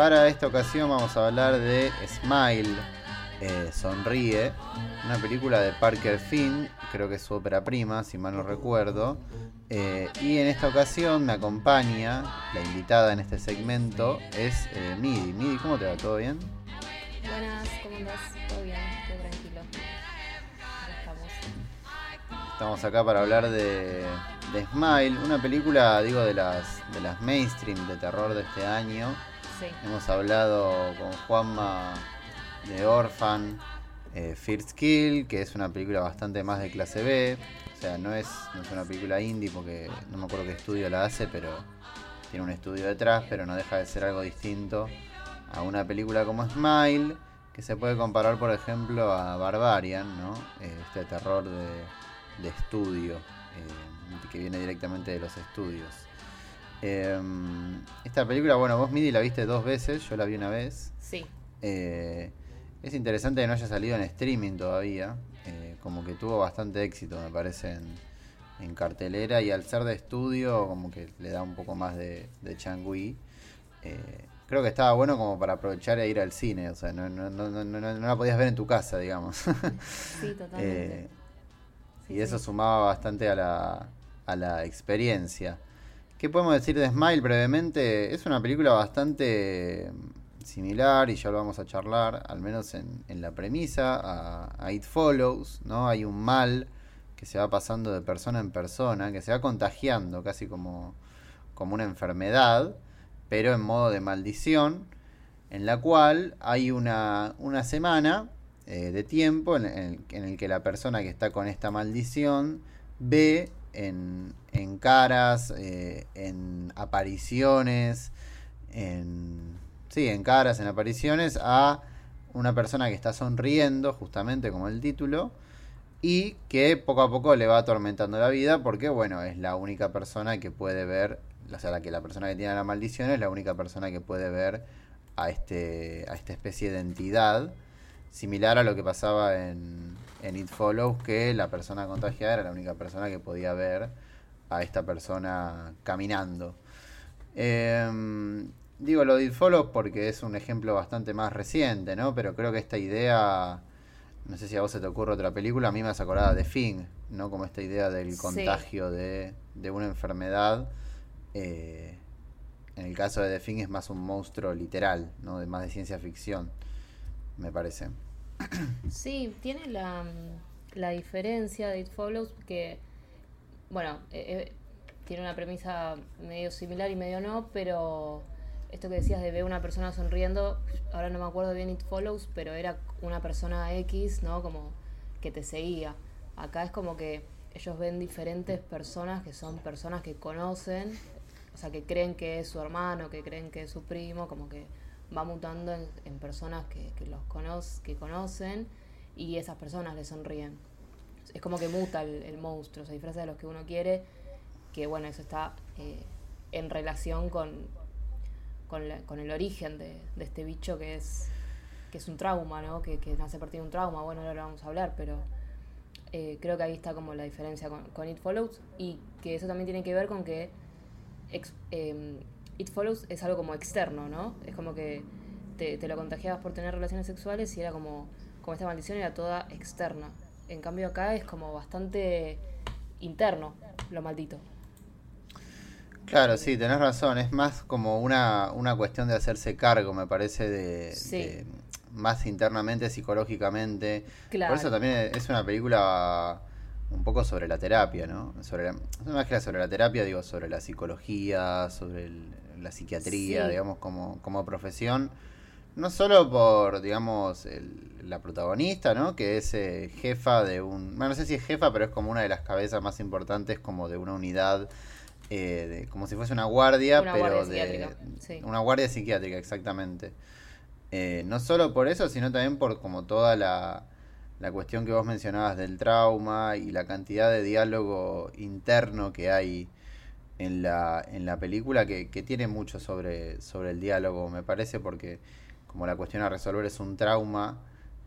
para esta ocasión vamos a hablar de Smile, eh, Sonríe, una película de Parker Finn, creo que es su ópera prima, si mal no recuerdo. Eh, y en esta ocasión me acompaña, la invitada en este segmento es eh, Midi. Midi, ¿cómo te va? ¿Todo bien? Buenas, ¿cómo andás? Todo bien, todo tranquilo. estamos. Estamos acá para hablar de, de, Smile, una película, digo, de las, de las mainstream de terror de este año. Hemos hablado con Juanma de Orphan, eh, First Kill, que es una película bastante más de clase B. O sea, no es, no es una película indie porque no me acuerdo qué estudio la hace, pero tiene un estudio detrás, pero no deja de ser algo distinto a una película como Smile, que se puede comparar, por ejemplo, a Barbarian, ¿no? Eh, este terror de, de estudio, eh, que viene directamente de los estudios. Eh, esta película, bueno, vos Midi la viste dos veces, yo la vi una vez. Sí. Eh, es interesante que no haya salido en streaming todavía. Eh, como que tuvo bastante éxito, me parece, en, en, cartelera. Y al ser de estudio, como que le da un poco más de, de changui. Eh, creo que estaba bueno como para aprovechar e ir al cine. O sea, no, no, no, no, no la podías ver en tu casa, digamos. Sí, totalmente. y eso sí. sumaba bastante a la, a la experiencia. ¿Qué podemos decir de Smile brevemente? Es una película bastante similar y ya lo vamos a charlar, al menos en, la premisa, a, It Follows, ¿no? Hay un mal que se va pasando de persona en persona, que se va contagiando casi como, como una enfermedad, pero en modo de maldición, en la cual hay una, una semana eh, de tiempo en el que la persona que está con esta maldición ve en, en caras, eh, en apariciones, en, sí, en caras, en apariciones, a una persona que está sonriendo, justamente como el título, y que poco a poco le va atormentando la vida, porque bueno, es la única persona que puede ver, o sea, la que la persona que tiene la maldición es la única persona que puede ver a este, a esta especie de entidad, similar a lo que pasaba en, en It Follows, que la persona contagiada era la única persona que podía ver a esta persona caminando. Eh, digo lo de It Follows porque es un ejemplo bastante más reciente, ¿no? Pero creo que esta idea, no sé si a vos se te ocurre otra película, a mí me hace acordar de Fing, ¿no? Como esta idea del contagio sí. de, de, una enfermedad. Eh, en el caso de The Thing es más un monstruo literal, ¿no? De más de ciencia ficción, me parece. Sí, tiene la, la diferencia de It Follows que, bueno, eh, tiene una premisa medio similar y medio no, pero esto que decías de ver una persona sonriendo, ahora no me acuerdo bien It Follows, pero era una persona X, ¿no? Como que te seguía. Acá es como que ellos ven diferentes personas que son personas que conocen, o sea, que creen que es su hermano, que creen que es su primo, como que va mutando en, personas que, los cono que conocen y esas personas le sonríen. Es como que muta el, monstruo, se disfraza de los que uno quiere, que bueno, eso está eh, en relación con, con, el origen de, este bicho que es, que es un trauma, ¿no? Que, que, nace partir de un trauma, bueno, ahora lo vamos a hablar, pero eh, creo que ahí está como la diferencia con, It Follows y que eso también tiene que ver con que eh, It Follows es algo como externo, ¿no? Es como que te, te, lo contagiabas por tener relaciones sexuales y era como, como esta maldición era toda externa. En cambio acá es como bastante interno lo maldito. Claro, sí, tenés razón. Es más como una, una cuestión de hacerse cargo, me parece, de, sí. de más internamente, psicológicamente. Claro. Por eso también es una película un poco sobre la terapia, ¿no? Sobre la, no más que sobre la terapia, digo, sobre la psicología, sobre el, la psiquiatría, sí. digamos, como, como profesión. No solo por, digamos, el, la protagonista, ¿no? Que es eh, jefa de un... Bueno, no sé si es jefa, pero es como una de las cabezas más importantes como de una unidad eh, de, como si fuese una guardia, una pero guardia de sí. una guardia psiquiátrica, exactamente. Eh, no solo por eso, sino también por como toda la, la cuestión que vos mencionabas del trauma y la cantidad de diálogo interno que hay en la, en la película, que, que tiene mucho sobre, sobre el diálogo, me parece, porque como la cuestión a resolver es un trauma,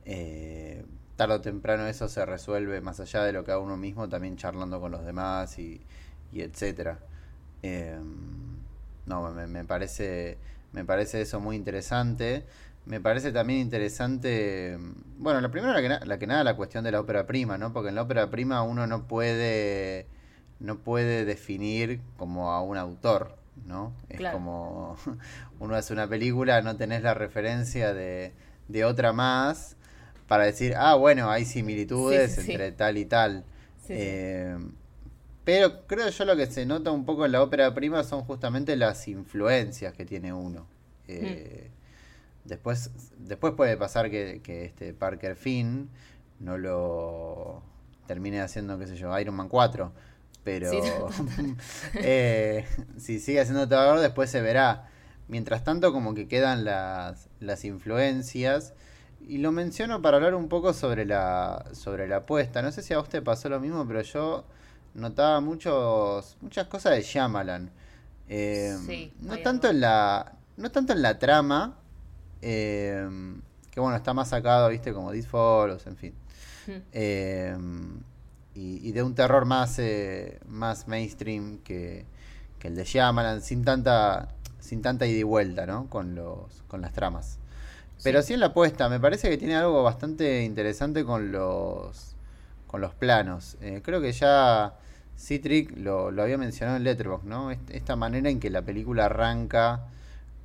eh, tarde o temprano eso se resuelve más allá de lo que haga uno mismo, también charlando con los demás y, y etcétera. Eh, no, me, me, parece Me parece eso muy interesante. Me parece también interesante, bueno, la primera, la que, la que nada, la cuestión de la ópera prima, ¿no? Porque en la ópera prima uno no puede, no puede definir como a un autor, ¿no? Es como uno hace una película, no tenés la referencia de, de otra más para decir, ah, bueno, hay similitudes entre tal y tal. Eh, pero creo yo lo que se nota un poco en la ópera prima son justamente las influencias que tiene uno. Eh, mm. Después, después puede pasar que, este Parker Finn no lo termine haciendo, qué sé yo, Iron Man 4. Pero eh, si sigue haciendo todo después se verá. Mientras tanto, como que quedan las, las influencias. Y lo menciono para hablar un poco sobre la, sobre la apuesta. No sé si a usted pasó lo mismo, pero yo notaba muchos, muchas cosas de Shyamalan. Eh, no tanto en la, no tanto en la trama, Em, que bueno, está más sacado, viste, como This Follows, en fin. Hmm. Em, y, de un terror más, eh, más mainstream que, el de Shyamalan, sin tanta, sin tanta ida y vuelta, ¿no? Con, los, con las tramas. Pero sí en la apuesta, me parece que tiene algo bastante interesante con los, con los planos. Eh, creo que ya Citric lo, lo había mencionado en Letterboxd, ¿no? Esta manera en que la película arranca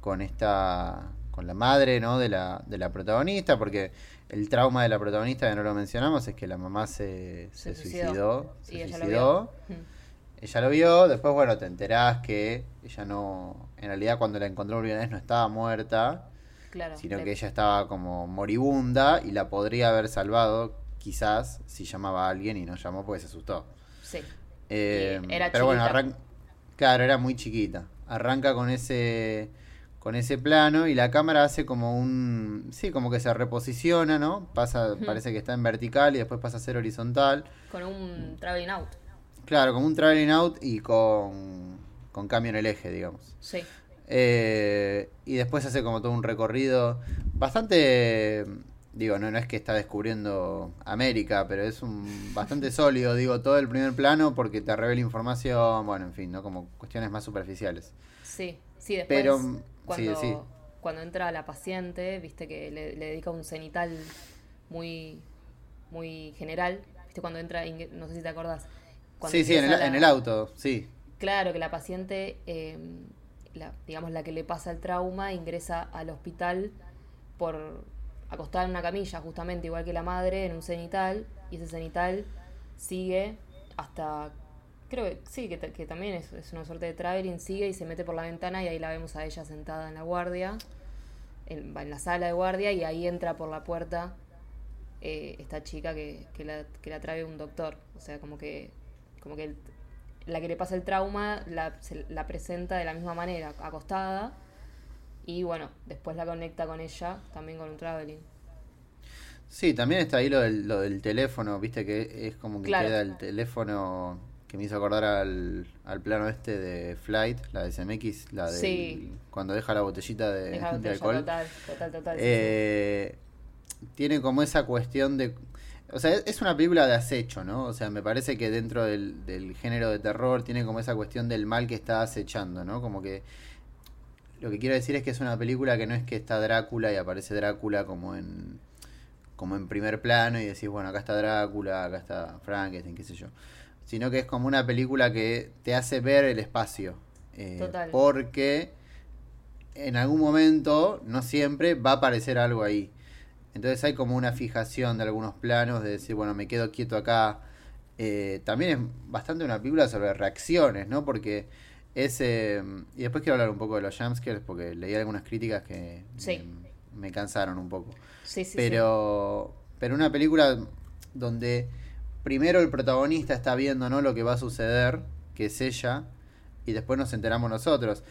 con esta con la madre ¿no? de, la, de la protagonista, porque el trauma de la protagonista, que no lo mencionamos, es que la mamá se, se, suicidó. Se ella suicidó. Lo vio. Ella lo vio, después, bueno, te enterás que ella no. En realidad, cuando la encontró vez no estaba muerta, sino que ella estaba como moribunda y la podría haber salvado, quizás, si llamaba a alguien y no llamó porque se asustó. Sí. Eh, era pero bueno, claro, era muy chiquita. Arranca con ese con ese plano y la cámara hace como un sí como que se reposiciona no pasa parece que está en vertical y después pasa a ser horizontal. Con un traveling out. Claro como un traveling out y con con cambio en el eje digamos. Sí. Eh, y después hace como todo un recorrido bastante digo no no es que está descubriendo América pero es un bastante sólido digo todo el primer plano porque te revela información bueno en fin no como cuestiones más superficiales. Sí sí después pero cuando, cuando entra la paciente, viste que le, dedica un cenital muy, muy general, viste cuando entra, no sé si te acordás. sí, sí, en el, auto, sí. Claro, que la paciente, em, la, digamos la que le pasa el trauma, ingresa al hospital por acostada en una camilla, justamente igual que la madre, en un cenital, y ese cenital sigue hasta Creo que sí, que, que también es, es, una suerte de traveling, sigue y se mete por la ventana y ahí la vemos a ella sentada en la guardia, en, en la sala de guardia y ahí entra por la puerta eh, esta chica que, que, la, que la trae un doctor. O sea, como que, como que la que le pasa el trauma la, la presenta de la misma manera, acostada, y bueno, después la conecta con ella también con un traveling. Sí, también está ahí lo del, lo del teléfono, viste que es como que queda el teléfono que me hizo acordar al, al plano este de Flight, la de SMX, la de cuando deja la botellita de, alcohol. Total, total, total. Eh, tiene como esa cuestión de... O sea, es una película de acecho, ¿no? O sea, me parece que dentro del, del género de terror tiene como esa cuestión del mal que está acechando, ¿no? Como que... Lo que quiero decir es que es una película que no es que está Drácula y aparece Drácula como en como en primer plano y decís, bueno, acá está Drácula, acá está Frankenstein, qué sé yo sino que es como una película que te hace ver el espacio. Eh, porque en algún momento, no siempre, va a aparecer algo ahí. Entonces hay como una fijación de algunos planos de decir, bueno, me quedo quieto acá. Eh, también es bastante una película sobre reacciones, ¿no? Porque es... Eh, y después quiero hablar un poco de los jumpscares porque leí algunas críticas que me, cansaron un poco. Sí, sí, pero, pero una película donde primero el protagonista está viendo ¿no? lo que va a suceder, que es ella, y después nos enteramos nosotros.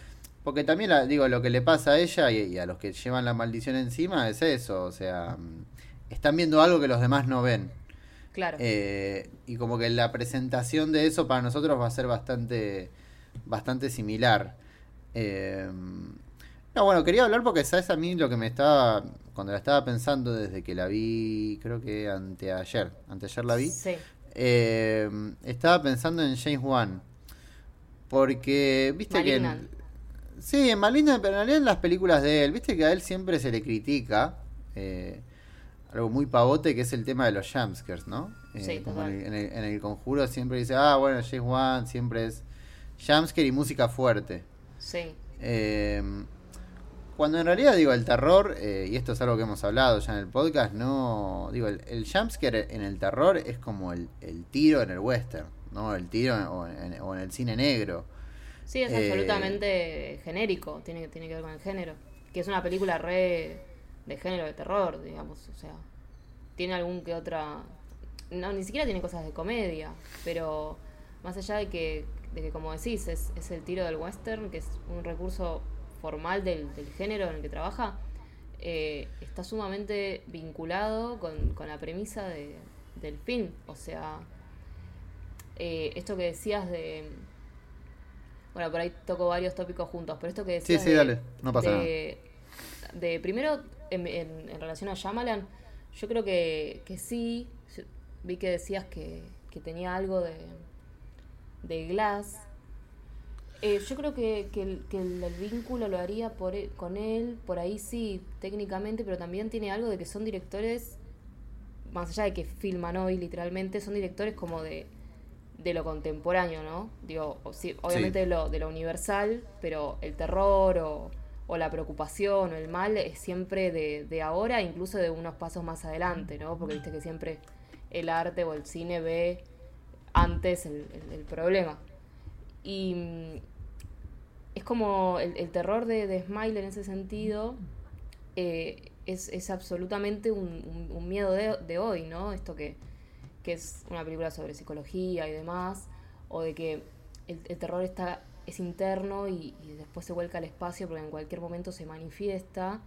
Porque también, digo, lo que le pasa a ella y, a los que llevan la maldición encima es eso, o sea, mm, están viendo algo que los demás no ven. Claro. Eh, y como que la presentación de eso para nosotros va a ser bastante, bastante similar. Eh, no, bueno, quería hablar porque sabes a mí lo que me estaba, cuando la estaba pensando desde que la vi, creo que anteayer, anteayer la vi, sí. eh, estaba pensando en James Wan. Porque, viste que... Sí, en Maligna, pero en realidad en las películas de él, viste que a él siempre se le critica eh, algo muy pavote que es el tema de los jumpscares, ¿no? Eh, Sí, como total. en el, en el- en el conjuro siempre dice, ah, bueno, James Wan siempre es jumpscare y música fuerte. Sí, Eh, cuando en realidad digo el terror, eh, y esto es algo que hemos hablado ya en el podcast, no. Digo, el, el jumpscare en el terror es como el, el tiro en el western, ¿no? El tiro en- o, en, o en el cine negro. sí, es Eh, absolutamente genérico, tiene, tiene que ver con el género. Que es una película re de género de terror, digamos, o sea, tiene algún que otra... No, ni siquiera tiene cosas de comedia, pero más allá de que, de que como decís, es, es el tiro del western, que es un recurso formal del, del género en el que trabaja, eh, está sumamente vinculado con, con la premisa de- del film. O sea, eh, esto que decías de... Bueno, por ahí toco varios tópicos juntos, pero esto que Sí, decías sí, de, dale, no pasa de, de primero, en, en- en relación a Shyamalan, yo creo que, que sí, vi que decías que, que tenía algo de, de Glass. Eh, yo creo que, que el, que el- el vínculo lo haría por e- con él, por ahí sí, técnicamente, pero también tiene algo de que son directores, más allá de que filman hoy literalmente, son directores como de, de lo contemporáneo, ¿no? Digo, sí, obviamente Sí. de, lo, de lo universal, pero el terror o, o la preocupación o el mal es siempre de, de ahora, incluso de unos pasos más adelante, ¿no? Porque viste que siempre el arte o el cine ve antes el, el- el problema. Y mm, es como el, el terror de, de Smile en ese sentido, eh, es, es absolutamente un, un- miedo de, de hoy, ¿no? Esto que, que es una película sobre psicología y demás, o de que el, el terror está, es interno y, después se vuelca al espacio porque en cualquier momento se manifiesta.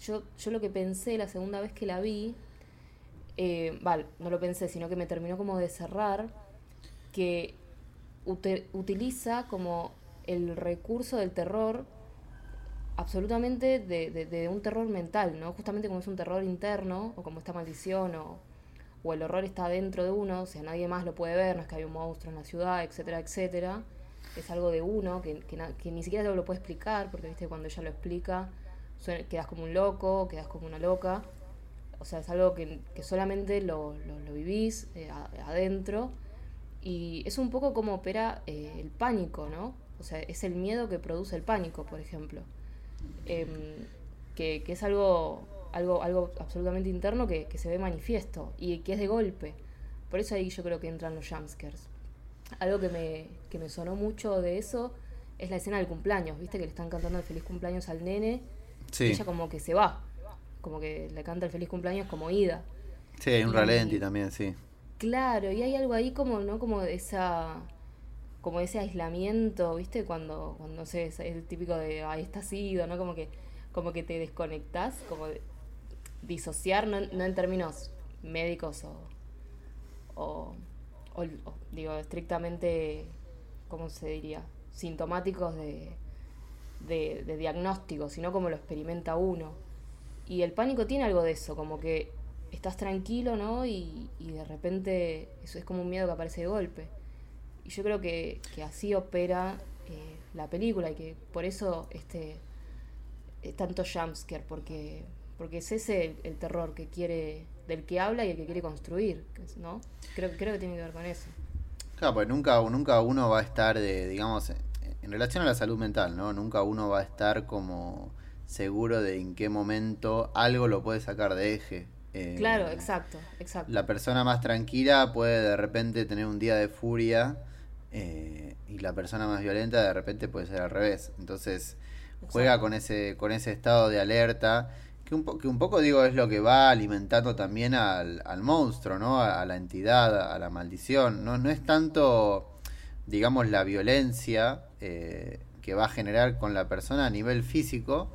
Yo, yo lo que pensé la segunda vez que la vi, eh, vale, no lo pensé, sino que me terminó como de cerrar, que utiliza como el recurso del terror absolutamente de, un terror mental, ¿no? Justamente como es un terror interno, o como esta maldición, o, el horror está dentro de uno, o sea, nadie más lo puede ver, no es que hay un monstruo en la ciudad, etcétera, etcétera. Es algo de uno que, que, que ni siquiera lo puede explicar, porque viste cuando ella lo explica, suena- quedas como un loco, quedas como una loca. O sea, es algo que, solamente lo, vivís eh, adentro. Y es un poco como opera eh, el pánico, ¿no? O sea, es el miedo que produce el pánico, por ejemplo. Em, que, que es algo, algo, algo absolutamente interno que, que se ve manifiesto y que es de golpe. Por eso ahí yo creo que entran los jumpscares. Algo que me, que me sonó mucho de eso es la escena del cumpleaños, ¿viste? Que le están cantando el feliz cumpleaños al nene y Sí, ella como que se va, como que le canta el feliz cumpleaños como ida. sí, hay un y- ralenti también, sí. Claro, y hay algo ahí como, ¿no? Como esa como ese aislamiento, ¿viste? Cuando, cuando no sé, es el típico de ahí estás ido, ¿no? Como que, como que te desconectás, como de disociar, no, no en términos médicos o, o, o- o, digo, estrictamente, ¿cómo se diría? Sintomáticos de, de, de diagnóstico, sino como lo experimenta uno. Y el pánico tiene algo de eso, como que estás tranquilo, ¿no? Y, y de repente eso es como un miedo que aparece de golpe. Y yo creo que, que así opera eh, la película y que por eso este eh, tanto jumpscare, porque, porque es ese el, el terror que quiere, del que habla y el que quiere construir, ¿no? Creo, creo que tiene que ver con eso. Claro, pues nunca, nunca uno va a estar, de, digamos, en relación a la salud mental, ¿no? Nunca uno va a estar como seguro de en qué momento algo lo puede sacar de eje. Eh, Claro, exacto, exacto. La persona más tranquila puede de repente tener un día de furia eh, y la persona más violenta de repente puede ser al revés. Entonces juega Exacto. con ese, con ese estado de alerta que un, po- que un poco digo es lo que va alimentando también al, al monstruo, ¿no? A, a la entidad, a la maldición. No, no es tanto, digamos, la violencia eh, que va a generar con la persona a nivel físico,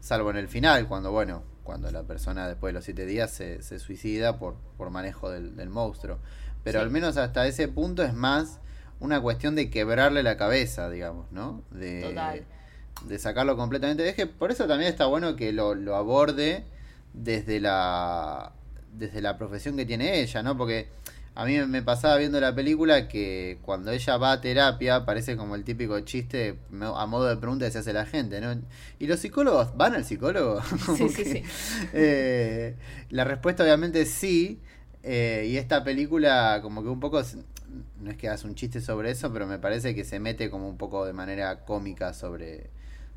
salvo en el final, cuando, bueno, cuando la persona después de los siete días se, se suicida por, por manejo del, del monstruo. Pero Sí. al menos hasta ese punto es más una cuestión de quebrarle la cabeza, digamos, ¿no? De, Total. de sacarlo completamente de eje. Por eso también está bueno que lo, lo aborde desde la desde la profesión que tiene ella, ¿no? Porque A mí me pasaba viendo la película que cuando ella va a terapia parece como el típico chiste a modo de pregunta que se hace la gente, ¿no? ¿Y los psicólogos van al psicólogo? Sí, sí, sí. Eh, la respuesta obviamente es sí. Eh, y esta película como que un poco, no es que hace un chiste sobre eso, pero me parece que se mete como un poco de manera cómica sobre,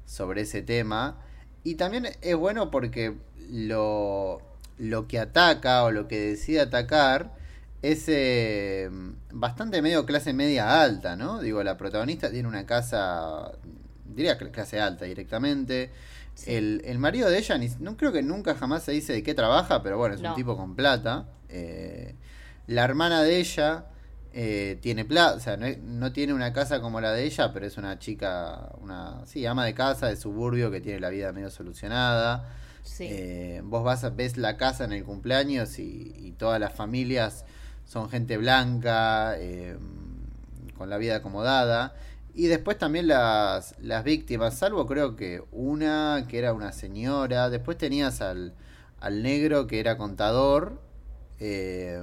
sobre ese tema. Y también es bueno porque lo, lo que ataca o lo que decide atacar es eh, bastante medio clase media alta, ¿no? Digo, la protagonista tiene una casa, diría clase alta directamente. El, el, marido de ella, no creo que nunca jamás se dice de qué trabaja, pero bueno, es un tipo con plata. Eh, la hermana de ella eh, tiene plata, o sea, no, no, tiene una casa como la de ella, pero es una chica, una, sí, ama de casa de suburbio que tiene la vida medio solucionada. Eh, vos vas ves la casa en el cumpleaños y, todas las familias son gente blanca, eh, con la vida acomodada. Y después también las, las víctimas, salvo creo que una que era una señora, después tenías al, al negro que era contador, eh,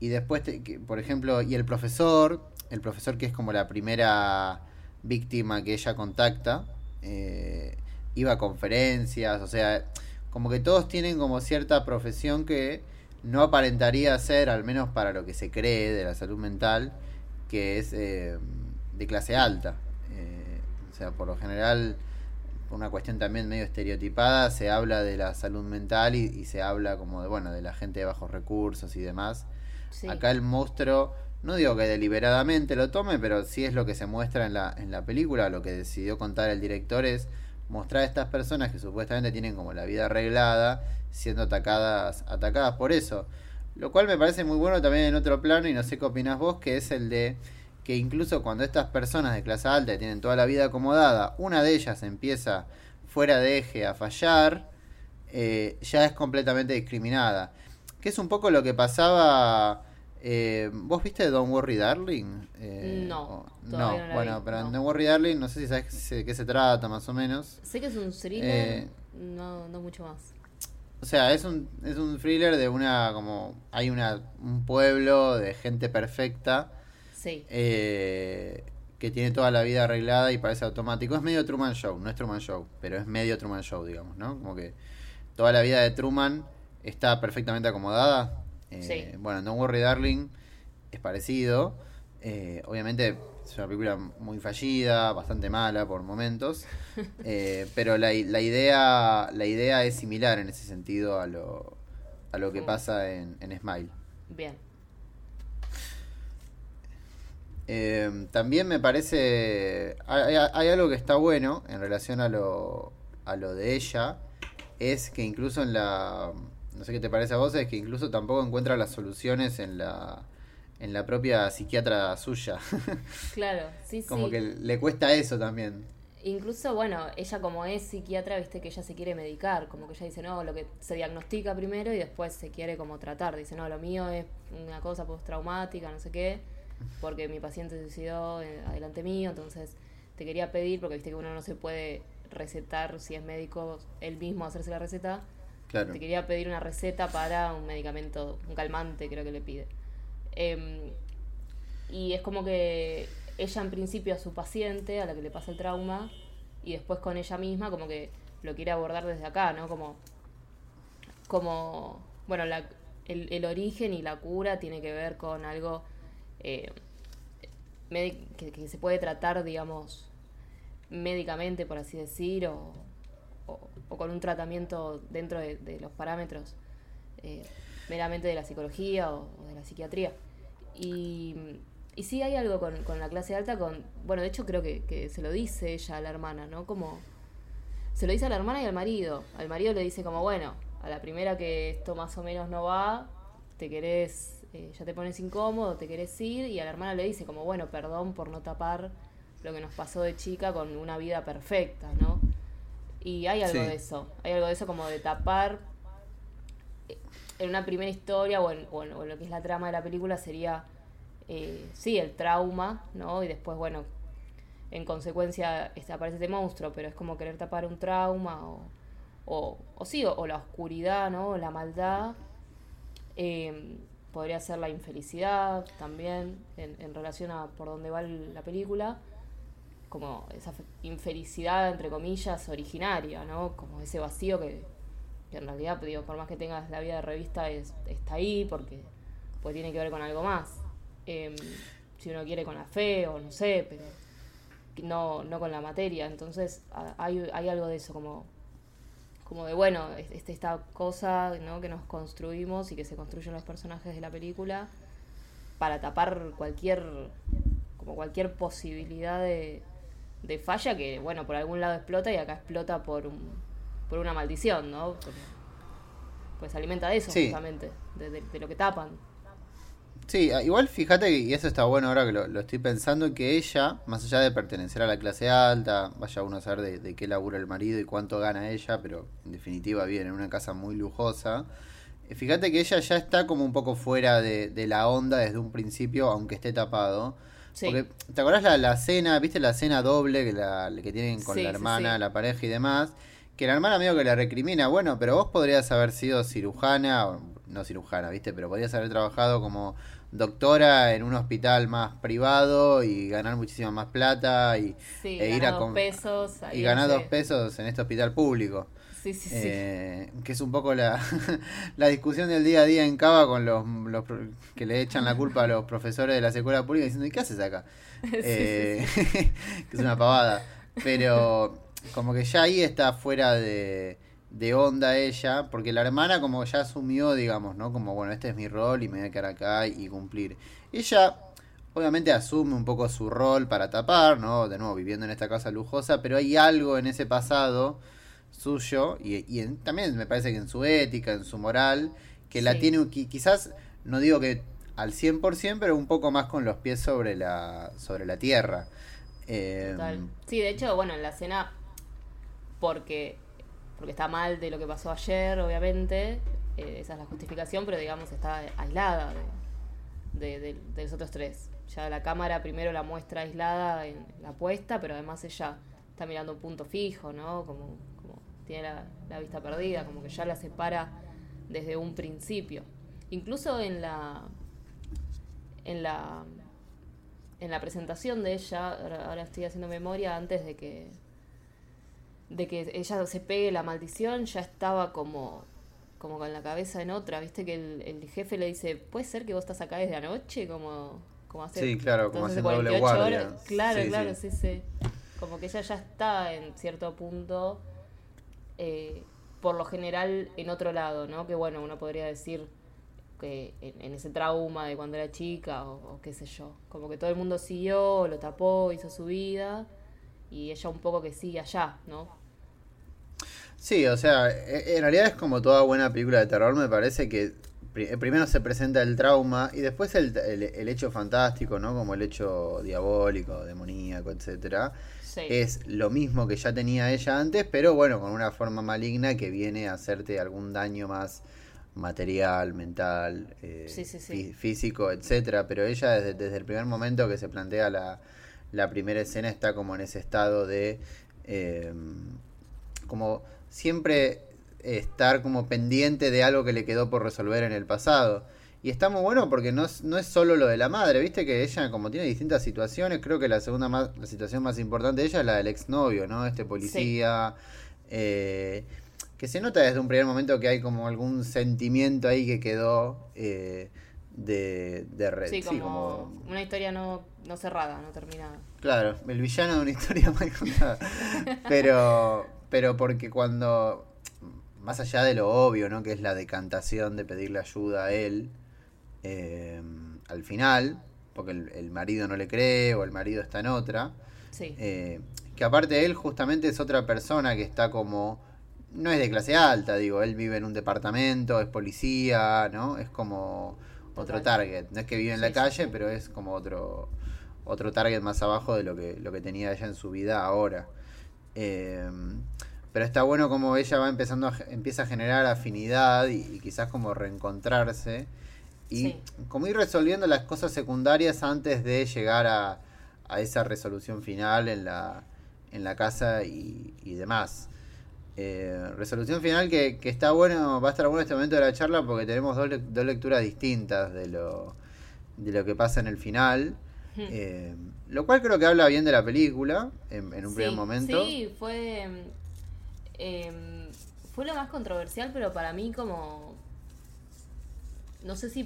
y después, por ejemplo, y el profesor, el profesor que es como la primera víctima que ella contacta, eh, iba a conferencias, o sea, como que todos tienen como cierta profesión que no aparentaría ser, al menos para lo que se cree de la salud mental, que es eh, de clase alta. Eh, o sea, por lo general, una cuestión también medio estereotipada, se habla de la salud mental y, se habla como de, bueno, de la gente de bajos recursos y demás. Acá el monstruo, no digo que deliberadamente lo tome, pero sí es lo que se muestra en la, en la película, lo que decidió contar el director es mostrar a estas personas que supuestamente tienen como la vida arreglada siendo atacadas atacadas por eso. Lo cual me parece muy bueno también en otro plano y no sé qué opinas vos que es el de que incluso cuando estas personas de clase alta tienen toda la vida acomodada una de ellas empieza fuera de eje a fallar eh, ya es completamente discriminada. Que es un poco lo que pasaba eh, ¿Vos viste Don't Worry Darling? Eh, no. No, bueno, pero Don't Worry Darling, no sé si sabes de qué se trata más o menos. Sé que es un thriller, eh, no, no mucho más. O sea, es un, es un thriller de una, como, hay una, un pueblo de gente perfecta. Sí. Eh, que tiene toda la vida arreglada y parece automático. Es medio Truman Show, no es Truman Show, pero es medio Truman Show, digamos, ¿no? Como que toda la vida de Truman está perfectamente acomodada eh, bueno, Don't Worry Darling es parecido. Eh, obviamente es una película muy fallida, bastante mala por momentos, eh, pero la, idea, la idea es similar en ese sentido a lo, a lo que pasa en, Smile. Bien. también me parece, hay, hay, algo que está bueno en relación a lo, a lo de ella, es que incluso en la, no sé qué te parece a vos, es que incluso tampoco encuentra las soluciones en la, en la propia psiquiatra suya. Claro, sí, sí. Como que le cuesta eso también. Incluso, bueno, ella como es psiquiatra, viste que ella se quiere medicar, como que ella dice, no, lo que se diagnostica primero y después se quiere como tratar. Dice, no, lo mío es una cosa postraumática, no sé qué, porque mi paciente se suicidó eh, adelante mío, entonces te quería pedir, porque viste que uno no se puede recetar, si es médico, él mismo hacerse la receta, te quería pedir una receta para un medicamento, un calmante creo que le pide. Em, y es como que ella en principio a su paciente, a la que le pasa el trauma, y después con ella misma como que lo quiere abordar desde acá, ¿no? Como, como bueno, la, el, origen y la cura tiene que ver con algo eh, que, que, se puede tratar, digamos, médicamente, por así decir, o, o, con un tratamiento dentro de, los parámetros eh, meramente de la psicología o, de la psiquiatría. Y, y sí hay algo con, con, la clase alta, con bueno, de hecho creo que, que, se lo dice ella a la hermana, ¿no? Como se lo dice a la hermana y al marido. Al marido le dice como, bueno, a la primera que esto más o menos no va, te querés, eh, ya te pones incómodo, te querés ir, y a la hermana le dice como, bueno, perdón por no tapar lo que nos pasó de chica con una vida perfecta, ¿no? Y hay algo de eso, hay algo de eso como de tapar eh, en una primera historia o en, lo que es la trama de la película sería, eh, sí, el trauma, ¿no? Y después, bueno, en consecuencia este, aparece este monstruo, pero es como querer tapar un trauma o, o, o sí, o, la oscuridad, ¿no? O la maldad. Em, podría ser la infelicidad también, en, en relación a por dónde va la película, como esa infelicidad, entre comillas, originaria, ¿no? Como ese vacío que, en realidad, digo, por más que tengas la vida de revista, está ahí porque pues tiene que ver con algo más. Em, si uno quiere con la fe o no sé, pero no, no con la materia. Entonces hay, hay algo de eso, como, como de, bueno, esta cosa ¿no? que nos construimos y que se construyen los personajes de la película para tapar cualquier, como cualquier posibilidad de, de falla que, bueno, por algún lado explota y acá explota por, un, por una maldición, ¿no? pues se alimenta de eso, justamente, de lo que tapan. Sí, ah, igual fíjate, y eso está bueno ahora que lo, estoy pensando, que ella, más allá de pertenecer a la clase alta, vaya uno a saber de, qué labura el marido y cuánto gana ella, pero en definitiva vive en una casa muy lujosa, eh, fíjate que ella ya está como un poco fuera de, la onda desde un principio, aunque esté tapado. Porque, ¿te acordás la, la cena, viste la cena doble que, la, que tienen con la hermana, la pareja y demás? Que la hermana medio que la recrimina, bueno, pero vos podrías haber sido cirujana, no cirujana, viste, pero podrías haber trabajado como doctora en un hospital más privado y ganar muchísima más plata y e ir a dos pesos y ganar dos pesos en este hospital público. Sí, sí, eh, Que es un poco la, la discusión del día a día en Cava con los, los, que le echan la culpa a los profesores de la escuela pública diciendo, ¿y qué haces acá? Eh, que es una pavada. Pero como que ya ahí está fuera de, de onda ella, porque la hermana como ya asumió, digamos, ¿no? Como, bueno, este es mi rol y me voy a quedar acá y cumplir. Ella obviamente asume un poco su rol para tapar, ¿no? De nuevo, viviendo en esta casa lujosa, pero hay algo en ese pasado suyo y, también me parece que en su ética, en su moral, que la tiene quizás, no digo que al 100%, pero un poco más con los pies sobre la, sobre la tierra. Eh, sí, de hecho, bueno, en la escena, porque porque está mal de lo que pasó ayer, obviamente, eh, esa es la justificación, pero digamos está aislada de, los otros tres. Ya la cámara primero la muestra aislada en la puesta, pero además ella está mirando un punto fijo, ¿no? Como, tiene la, vista perdida, como que ya la separa desde un principio. Incluso en la en la en la presentación de ella, ahora estoy haciendo memoria antes de que de que ella se pegue la maldición, ya estaba como, como con la cabeza en otra, viste que el, jefe le dice, ¿puede ser que vos estás acá desde anoche? Como, como hacer, sí, claro, como haciendo doble guardia. Claro, claro, sí. sí. Como que ella ya está en cierto punto, eh, por lo general, en otro lado, ¿no? Que bueno, uno podría decir que en, ese trauma de cuando era chica o, o, qué sé yo. Como que todo el mundo siguió, lo tapó, hizo su vida y ella un poco que sigue allá, ¿no? Sí, o sea, e, en realidad es como toda buena película de terror, me parece que primero se presenta el trauma y después el, el, hecho fantástico, ¿no? Como el hecho diabólico, demoníaco, etcétera. Es lo mismo que ya tenía ella antes, pero bueno, con una forma maligna que viene a hacerte algún daño más material, mental, eh, físico, etcétera. Pero ella desde, desde, el primer momento que se plantea la, la primera escena está como en ese estado de eh, como siempre estar como pendiente de algo que le quedó por resolver en el pasado. Y está muy bueno porque no es, no es solo lo de la madre, viste que ella como tiene distintas situaciones, creo que la segunda más, la situación más importante de ella es la del exnovio, ¿no? Este policía, eh, que se nota desde un primer momento que hay como algún sentimiento ahí que quedó eh, de, de red. Sí, como, una historia no, no cerrada, no terminada. Claro, el villano de una historia mal contada. Pero pero porque cuando, más allá de lo obvio, ¿no? Que es la decantación de pedirle ayuda a él, eh, al final, porque el, marido no le cree o el marido está en otra, eh, que aparte él justamente es otra persona que está como, no es de clase alta, digo, él vive en un departamento, es policía, ¿no? Es como otro target, no es que vive en la calle, pero es como otro otro target más abajo de lo que, lo que tenía ella en su vida ahora. Eh, pero está bueno como ella va empezando a, empieza a generar afinidad y, quizás como reencontrarse y como ir resolviendo las cosas secundarias antes de llegar a, esa resolución final en la, en la casa y, demás. Eh, resolución final que, está bueno, va a estar bueno este momento de la charla porque tenemos dos, dos lecturas distintas de lo, de lo que pasa en el final. Eh, lo cual creo que habla bien de la película en, un primer momento. Sí, fue, em, fue lo más controversial, pero para mí como... No sé si...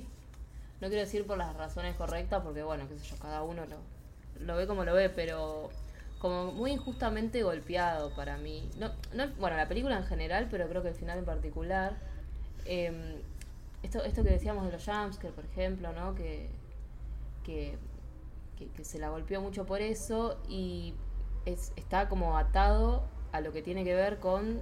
No quiero decir por las razones correctas, porque bueno, qué sé yo, cada uno lo, lo ve como lo ve, pero como muy injustamente golpeado para mí. No, no, bueno, la película en general, pero creo que el final en particular. Em, esto, esto que decíamos de los jumpscares, por ejemplo, ¿no? Que, que, se la golpeó mucho por eso y es, está como atado a lo que tiene que ver con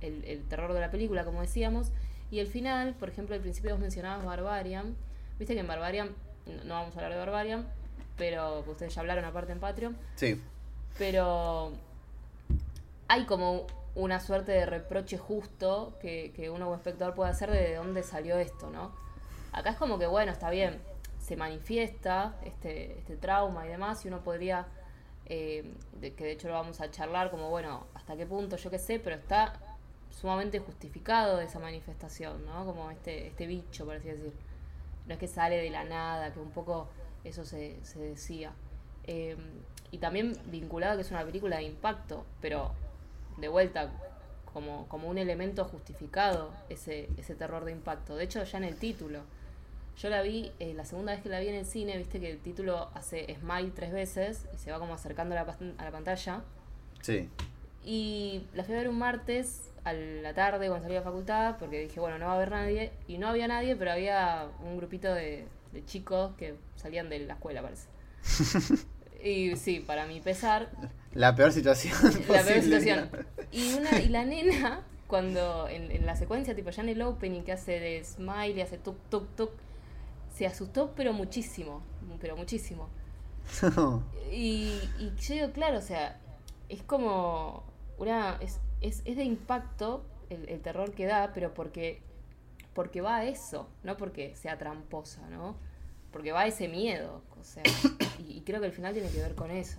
el, terror de la película, como decíamos. Y el final, por ejemplo, al principio vos mencionabas Barbarian. Viste que en Barbarian, no vamos a hablar de Barbarian, pero ustedes ya hablaron aparte en Patreon. Sí pero hay como una suerte de reproche justo que, que uno como espectador puede hacer de dónde salió esto, ¿no? Acá es como que, bueno, está bien, se manifiesta este, este trauma y demás, y uno podría, eh, que de hecho lo vamos a charlar, como, bueno, hasta qué punto, yo qué sé, pero está sumamente justificado esa manifestación, ¿no? Como este, este bicho, por así decir. No es que sale de la nada, que un poco eso se, se decía. Eh, y también vinculado que es una película de impacto, pero de vuelta como, como un elemento justificado ese, ese terror de impacto. De hecho, ya en el título. Yo la vi, eh, la segunda vez que la vi en el cine, viste que el título hace smile tres veces y se va como acercando a la, a la pantalla. Sí. Y la fui a ver un martes a la tarde cuando salí a la facultad, porque dije, bueno, no va a haber nadie. Y no había nadie, pero había un grupito de, de chicos que salían de la escuela, parece. Y sí, para mi pesar. La peor situación. La peor situación. Y, una, y la nena, cuando en, la secuencia, tipo ya en el opening que hace de smile y hace tuk tuk tuk, se asustó, pero muchísimo. Pero muchísimo. y, y yo digo, claro, o sea, es como una. Es, es, es de impacto el, el, terror que da, pero porque, porque va a eso, no porque sea tramposa, ¿no? Porque va a ese miedo, o sea y, creo que el final tiene que ver con eso.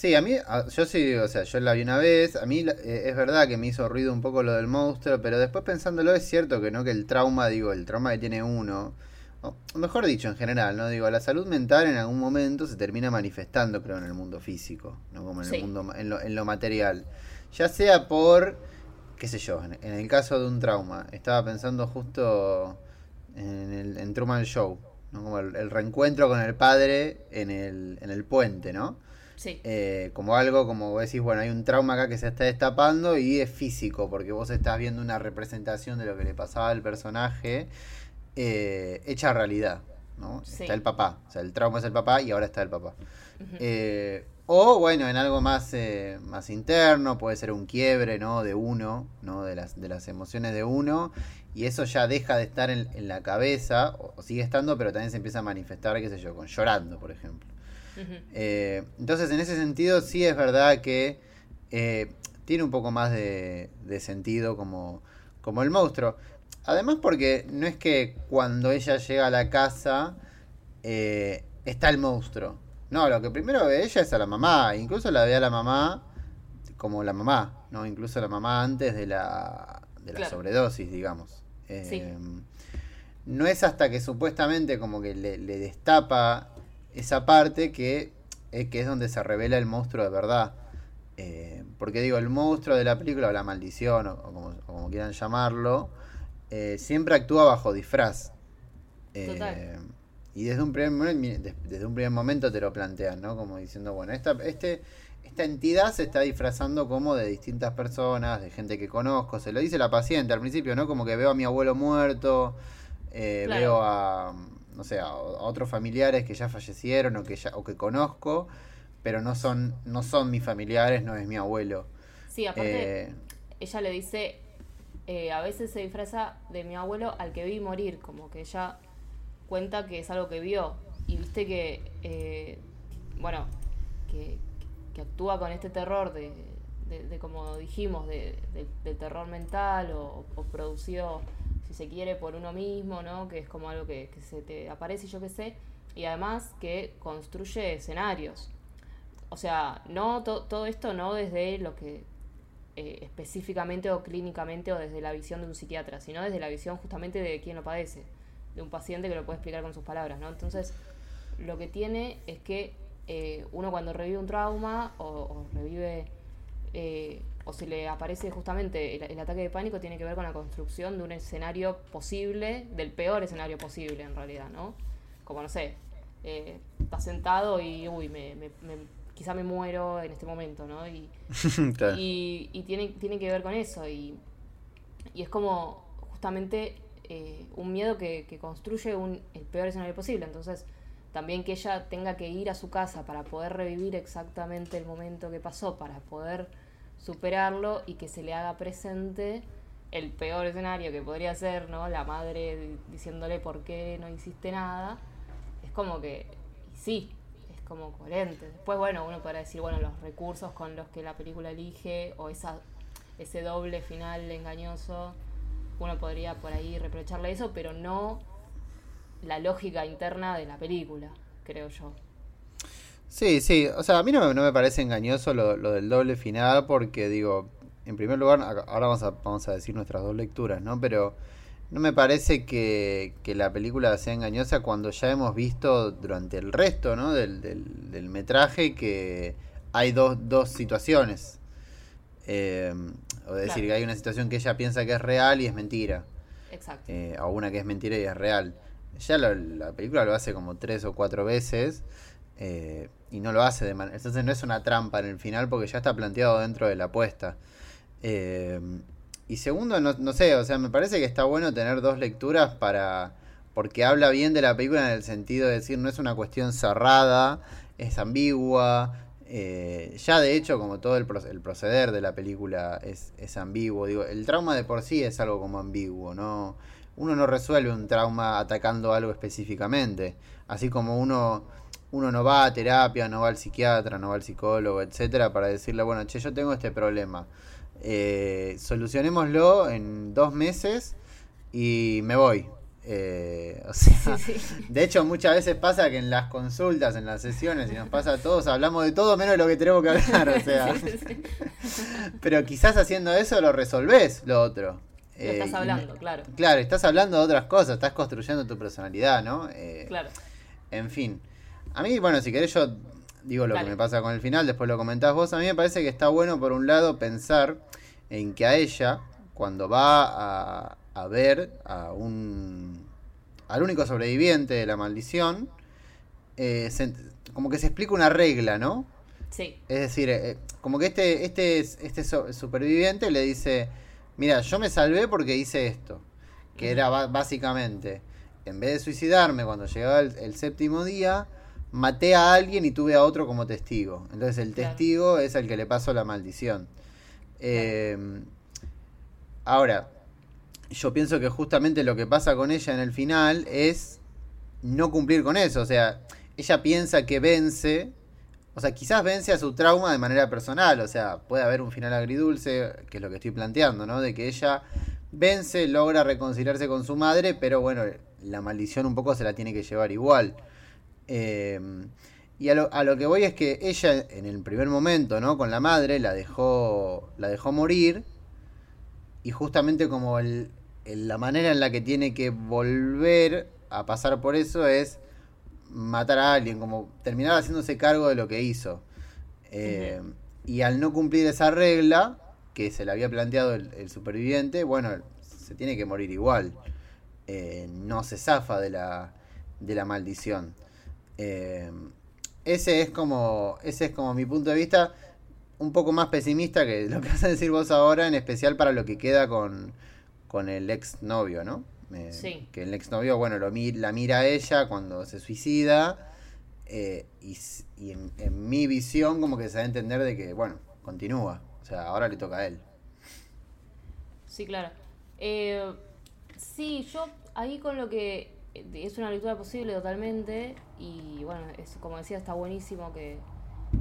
Sí, a mí, yo sí, o sea, yo la vi una vez, a mí eh, es verdad que me hizo ruido un poco lo del monstruo, pero después pensándolo es cierto que no, que el trauma, digo, el trauma que tiene uno, o mejor dicho en general, ¿no? Digo, la salud mental en algún momento se termina manifestando, creo, en el mundo físico, no como en el mundo, en lo, en lo material. Ya sea por, qué sé yo, en, el caso de un trauma, estaba pensando justo en el en Truman Show, como el, reencuentro con el padre en el, en el puente, ¿no? Sí. Eh, como algo, como vos decís, bueno, hay un trauma acá que se está destapando y es físico, porque vos estás viendo una representación de lo que le pasaba al personaje eh, hecha realidad, ¿no? Está el papá, o sea, el trauma es el papá y ahora está el papá. eh, o bueno, en algo más, eh, más interno, puede ser un quiebre, ¿no? De uno, ¿no? De las, de las emociones de uno. Y eso ya deja de estar en, la cabeza, o, sigue estando, pero también se empieza a manifestar, qué sé yo, con llorando, por ejemplo. Eh, entonces, en ese sentido, sí es verdad que eh, tiene un poco más de, sentido como, como el monstruo. Además, porque no es que cuando ella llega a la casa está el monstruo no, lo que primero ve ella es a la mamá. Incluso la ve a la mamá como la mamá, ¿no? Incluso la mamá antes de la, de la sobredosis, digamos. Eh, no es hasta que supuestamente como que le, destapa esa parte que, eh, que, es donde se revela el monstruo de verdad. Eh, porque digo, el monstruo de la película, o la maldición, o, como, quieran llamarlo, siempre actúa bajo disfraz. Total. Y desde un primer, desde un primer momento te lo plantean, ¿no? Como diciendo, bueno, esta, este, esta entidad se está disfrazando como de distintas personas, de gente que conozco. Se lo dice la paciente al principio, ¿no? Como que veo a mi abuelo muerto, eh, veo a, no sé, a, otros familiares que ya fallecieron o que, ya, o que conozco, pero no son, no son mis familiares, no es mi abuelo. Sí, aparte, eh, ella le dice, eh, a veces se disfraza de mi abuelo al que vi morir, como que ella cuenta que es algo que vio. Y viste que, eh, bueno, que, actúa con este terror de, de, como dijimos, de, terror mental o, producido, si se quiere, por uno mismo, ¿no? Que es como algo que, se te aparece, yo qué sé. Y además que construye escenarios. O sea, no todo esto no desde lo que eh, específicamente o clínicamente o desde la visión de un psiquiatra, sino desde la visión justamente de quien lo padece, de un paciente que lo puede explicar con sus palabras, ¿no? Entonces, lo que tiene es que eh, uno cuando revive un trauma o, revive eh, o se le aparece justamente el, ataque de pánico tiene que ver con la construcción de un escenario posible, del peor escenario posible en realidad, ¿no? Como no sé, eh, está sentado y uy, me, me, quizá me muero en este momento, ¿no? Y, y, tiene, tiene que ver con eso y, y es como justamente un miedo que, que construye un, el peor escenario posible, entonces también que ella tenga que ir a su casa para poder revivir exactamente el momento que pasó, para poder superarlo y que se le haga presente el peor escenario que podría ser, ¿no? La madre diciéndole por qué no hiciste nada. Es como que, sí, es como coherente. Después, bueno, uno podrá decir, bueno, los recursos con los que la película elige o esa, ese doble final engañoso, uno podría por ahí reprocharle eso, pero no la lógica interna de la película, creo yo. Sí, sí, o sea, a mí no, me parece engañoso lo, del doble final porque digo, en primer lugar, ahora vamos a, vamos a decir nuestras dos lecturas, ¿no? Pero no me parece que, la película sea engañosa cuando ya hemos visto durante el resto, ¿no? Del, del, metraje que hay dos, dos situaciones. Eh, o decir, que hay una situación que ella piensa que es real y es mentira. Exacto. Eh, o una que es mentira y es real. Ya la película lo hace como tres o cuatro veces eh, y no lo hace de manera... Entonces no es una trampa en el final porque ya está planteado dentro de la apuesta. Eh, y segundo, no, sé, o sea, me parece que está bueno tener dos lecturas para... Porque habla bien de la película en el sentido de decir, no es una cuestión cerrada, es ambigua. Eh, ya de hecho, como todo el, proceder de la película es, es ambiguo. Digo, el trauma de por sí es algo como ambiguo, ¿no? uno no resuelve un trauma atacando algo específicamente. Así como uno, uno no va a terapia, no va al psiquiatra, no va al psicólogo, etcétera, para decirle, bueno, che, yo tengo este problema. Eh, solucionémoslo en dos meses y me voy. Eh, o sea, de hecho muchas veces pasa que en las consultas, en las sesiones, y nos pasa a todos, hablamos de todo menos de lo que tenemos que hablar, o sea. pero quizás haciendo eso lo resolvés lo otro. Eh, estás hablando, claro. Claro, estás hablando de otras cosas, estás construyendo tu personalidad, ¿no? Eh, claro. En fin. A mí, bueno, si querés yo digo lo que me pasa con el final, después lo comentás vos. A mí me parece que está bueno, por un lado, pensar en que a ella, cuando va a, ver a un al único sobreviviente de la maldición, eh, como que se explica una regla, ¿no? Sí. Es decir, como que este, este, este superviviente le dice, mira, yo me salvé porque hice esto, que era básicamente, en vez de suicidarme cuando llegaba el, séptimo día, maté a alguien y tuve a otro como testigo. Entonces el testigo es el que le pasó la maldición. Em, ahora, yo pienso que justamente lo que pasa con ella en el final es no cumplir con eso. O sea, ella piensa que vence o sea, quizás vence a su trauma de manera personal, o sea, puede haber un final agridulce, que es lo que estoy planteando, ¿no? De que ella vence, logra reconciliarse con su madre, pero bueno, la maldición un poco se la tiene que llevar igual. Em, y a lo, que voy es que ella en el primer momento, ¿no? Con la madre la dejó, la dejó morir y justamente como la manera en la que tiene que volver a pasar por eso es matar a alguien, como terminar haciéndose cargo de lo que hizo. Eh, y al no cumplir esa regla, que se le había planteado el, superviviente, bueno, se tiene que morir igual. Eh, no se zafa de la, de la maldición. Eh, ese es como ese es como mi punto de vista un poco más pesimista que lo que vas a decir vos ahora en especial para lo que queda con, con el ex novio no que el exnovio, bueno, lo la mira a ella cuando se suicida. Eh, y, en, mi visión, como que se da a entender de que, bueno, continúa. O sea, ahora le toca a él. Sí, claro. Eh, sí, yo ahí con lo que es una lectura posible totalmente. Y bueno, es, como decía, está buenísimo que,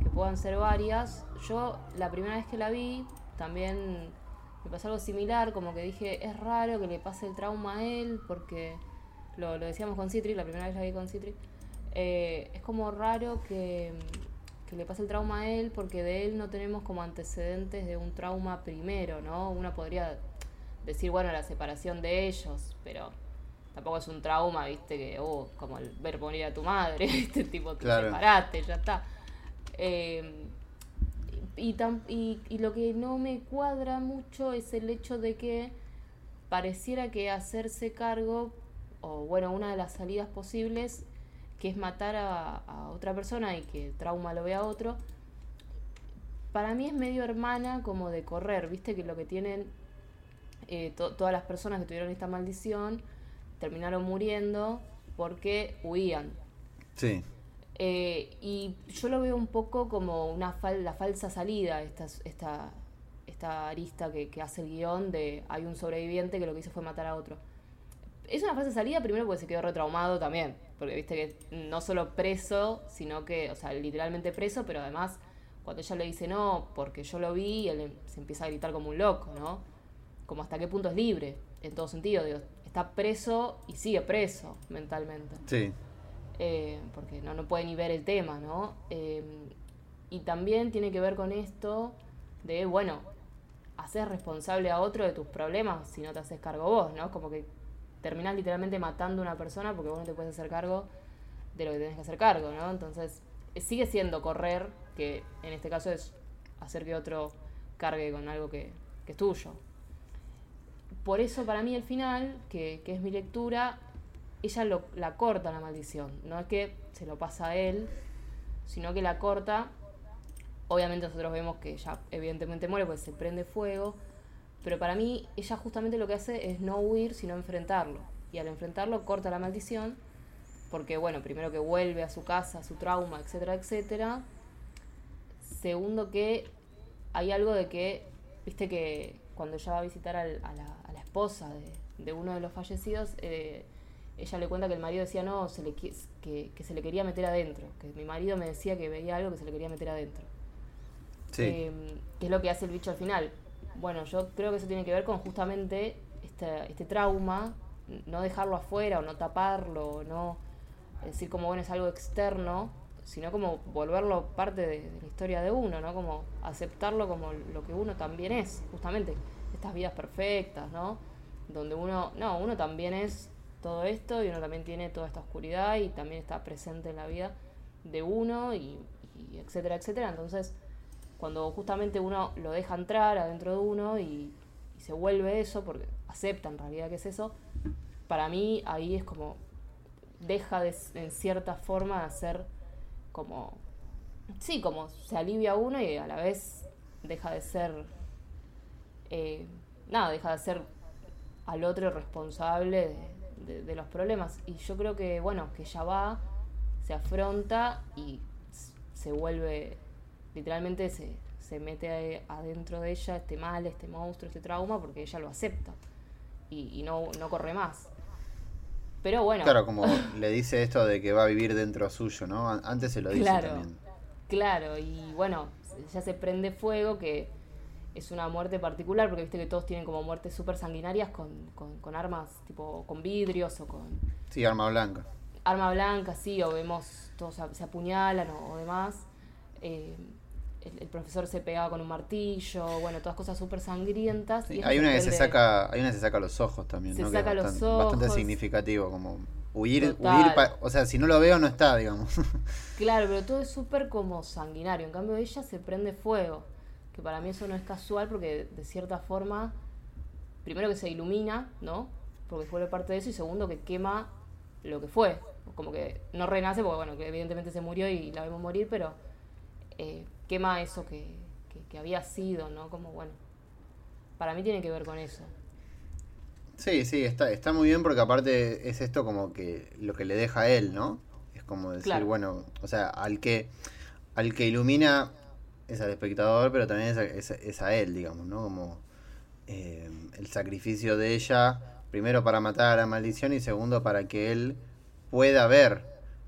que puedan ser varias. Yo la primera vez que la vi, también me pasó algo similar, como que dije, es raro que le pase el trauma a él, porque lo, decíamos con Citri, la primera vez la vi con Citri, eh, es como raro que, que le pasa el trauma a él porque de él no tenemos como antecedentes de un trauma primero, ¿no? Uno podría decir, bueno, la separación de ellos, pero tampoco es un trauma, viste, que, oh, como el ver morir a tu madre, este tipo, te separaste, ya está. Eh, y, y, y lo que no me cuadra mucho es el hecho de que pareciera que hacerse cargo, o bueno, una de las salidas posibles, que es matar a, otra persona y que el trauma lo vea a otro, para mí es medio hermana como de correr, viste que lo que tienen eh, todas las personas que tuvieron esta maldición terminaron muriendo porque huían. Sí. Eh, y yo lo veo un poco como una la falsa salida, esta, esta, esta arista que, que hace el guion de hay un sobreviviente que lo que hizo fue matar a otro. Es una falsa salida primero porque se quedó retraumado también, porque viste que no solo preso, sino que, o sea, literalmente preso, pero además cuando ella le dice no, porque yo lo vi, él se empieza a gritar como un loco, ¿no? Como hasta qué punto es libre, en todo sentido, digo, está preso y sigue preso mentalmente. Sí. Eh, porque no, no puede ni ver el tema, ¿no? Eh, y también tiene que ver con esto de, bueno, hacer responsable a otro de tus problemas si no te haces cargo vos, ¿no? Como que terminás literalmente matando a una persona porque vos no te puedes hacer cargo de lo que tenés que hacer cargo, ¿no? Entonces, eh, sigue siendo correr, que en este caso es hacer que otro cargue con algo que, es tuyo. Por eso para mí el final, que, es mi lectura, ella lo, la corta la maldición. No es que se lo pasa a él, sino que la corta Obviamente nosotros vemos que ella evidentemente muere porque se prende fuego, pero para mí ella justamente lo que hace es no huir, sino enfrentarlo. Y al enfrentarlo corta la maldición, porque bueno, primero que vuelve a su casa, a su trauma, etcétera, etcétera. Segundo que hay algo de que, viste que cuando ella va a visitar a, la, esposa de, uno de los fallecidos, eh, ella le cuenta que el marido decía no, se le, que, que se le quería meter adentro, que mi marido me decía que veía algo que se le quería meter adentro. Eh, ¿Qué es lo que hace el bicho al final? Bueno, yo creo que eso tiene que ver con justamente este, este trauma, no dejarlo afuera o no taparlo, no decir como bueno es algo externo, sino como volverlo parte de, la historia de uno, ¿no? Como aceptarlo como lo que uno también es, justamente estas vidas perfectas, ¿no? Donde uno, no, uno también es todo esto y uno también tiene toda esta oscuridad y también está presente en la vida de uno y, etcétera, etcétera. Entonces, cuando justamente uno lo deja entrar adentro de uno y, se vuelve eso, porque acepta en realidad que es eso, para mí ahí es como deja de, en cierta forma de ser como, sí, como se alivia uno y a la vez deja de ser, eh, nada, deja de ser al otro responsable de, de, los problemas. Y yo creo que, bueno, que ya va, se afronta y se vuelve literalmente se, se mete adentro de ella este mal, este monstruo, este trauma, porque ella lo acepta y, no, no corre más. Pero bueno. Claro, como le dice esto de que va a vivir dentro suyo, ¿no? Antes se lo dice claro, también. Claro, y bueno, ya se prende fuego, que es una muerte particular, porque viste que todos tienen como muertes súper sanguinarias con, con, armas, tipo con vidrios o con... Sí, arma blanca. Arma blanca, sí, o vemos todos se apuñalan o, demás. Eh, el, profesor se pegaba con un martillo, bueno, todas cosas súper sangrientas. y hay una que se saca, hay una que se saca los ojos también, se ¿no? saca los bastante, ojos. bastante significativo, como huir, huir o sea, si no lo veo no está, digamos. Claro, pero todo es súper como sanguinario. En cambio ella se prende fuego, que para mí eso no es casual porque de cierta forma, primero que se ilumina, ¿no? Porque fue parte de eso y segundo que quema lo que fue. Como que no renace porque bueno, que evidentemente se murió y la vemos morir, pero eh, quema eso que, había sido, ¿no? Como bueno, para mí tiene que ver con eso. Sí, sí, está, está muy bien porque aparte es esto como que lo que le deja a él, ¿no? Es como decir, bueno, o sea, al que, al que ilumina es al espectador, pero también es a, él, digamos, ¿no? Como eh, el sacrificio de ella, primero para matar a la maldición y segundo para que él pueda ver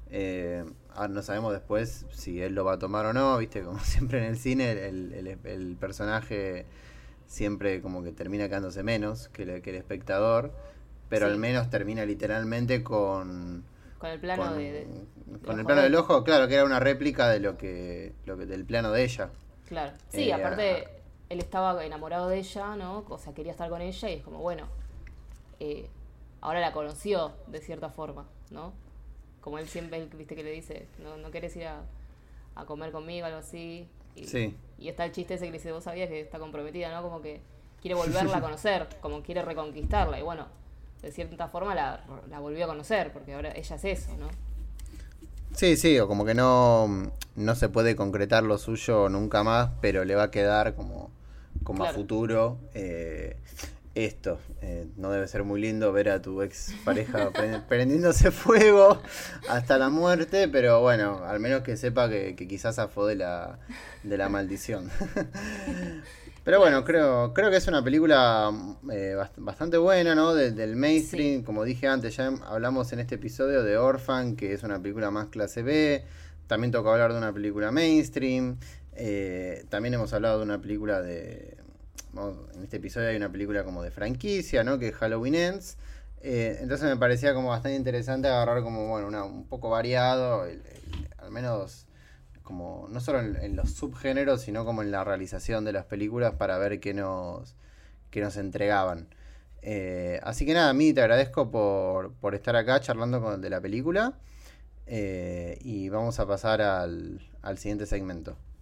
eh, Ah, no sabemos después si él lo va a tomar o no, viste, como siempre en el cine, el, personaje siempre como que termina quedándose menos que, el espectador, pero al menos termina literalmente con, Con el plano con, de, con el plano del ojo, claro, que era una réplica de lo que, lo que del plano de ella. Claro. Sí, Eh, aparte él estaba enamorado de ella, ¿no? O sea, quería estar con ella y es como, bueno, eh, ahora la conoció de cierta forma, ¿no? Como él siempre, viste que le dice, no, no querés ir a, a comer conmigo, algo así. Y, Sí. y está el chiste ese que le dice, vos sabías que está comprometida, ¿no? Como que quiere volverla a conocer, como quiere reconquistarla. Y bueno, de cierta forma la, la volvió a conocer, porque ahora ella es eso, ¿no? Sí, sí, o como que no, no se puede concretar lo suyo nunca más, pero le va a quedar como, como a futuro eh, esto. Eh, no debe ser muy lindo ver a tu ex pareja pre- prendiéndose fuego hasta la muerte, pero bueno, al menos que sepa que, que quizás zafó de la, de la maldición. Pero bueno, creo, creo que es una película eh, bast- bastante buena, ¿no? De- del mainstream, como dije antes, ya hablamos en este episodio de Orphan, que es una película más clase B. También tocó hablar de una película mainstream. eh, también hemos hablado de una película de... vamos, en este episodio hay una película como de franquicia, ¿no? Que es Halloween Ends. Eh, entonces me parecía como bastante interesante agarrar como, bueno, una, un poco variado, el- el- al menos como no solo en, los subgéneros, sino como en la realización de las películas para ver qué nos, qué nos entregaban. Eh, así que nada, Mí, te agradezco por, por estar acá charlando con, de la película. Eh, y vamos a pasar al, al siguiente segmento.